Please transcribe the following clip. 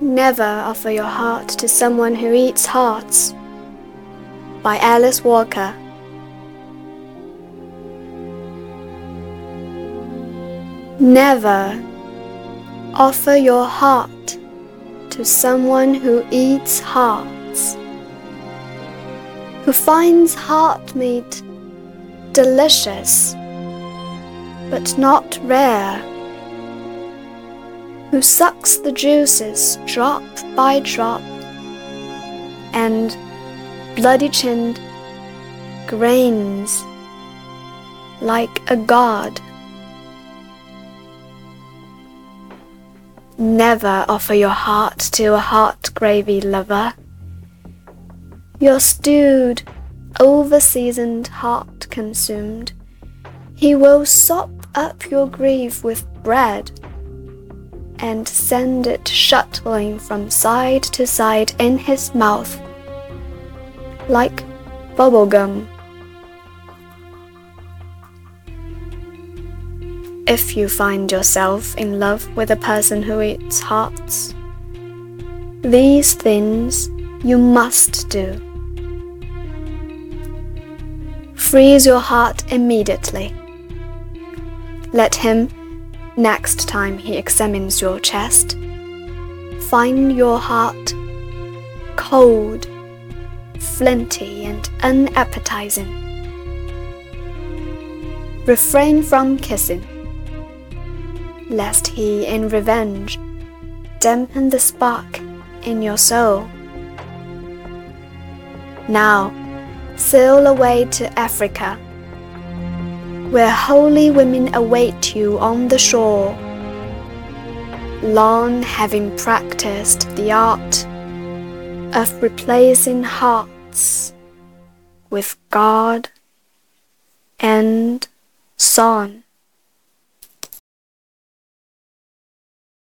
Never offer your heart to someone who eats hearts. By Alice Walker. Never offer your heart to someone who eats hearts, who finds heart meat delicious but not rare, who sucks the juices drop by drop and bloody chinned grains like a god. Never offer your heart to a heart gravy lover. Your stewed, over seasoned heart consumed, he will sop up your grief with bread and send it shuttling from side to side in his mouth like bubblegum. If you find yourself in love with a person who eats hearts, these things you must do. Freeze your heart immediately. Let him, next time he examines your chest, find your heart cold, flinty, and unappetizing. Refrain from kissing lest he in revenge dampen the spark in your soul. Now, sail away to Africa, where holy women await you on the shore, long having practiced the art of replacing hearts with God and song.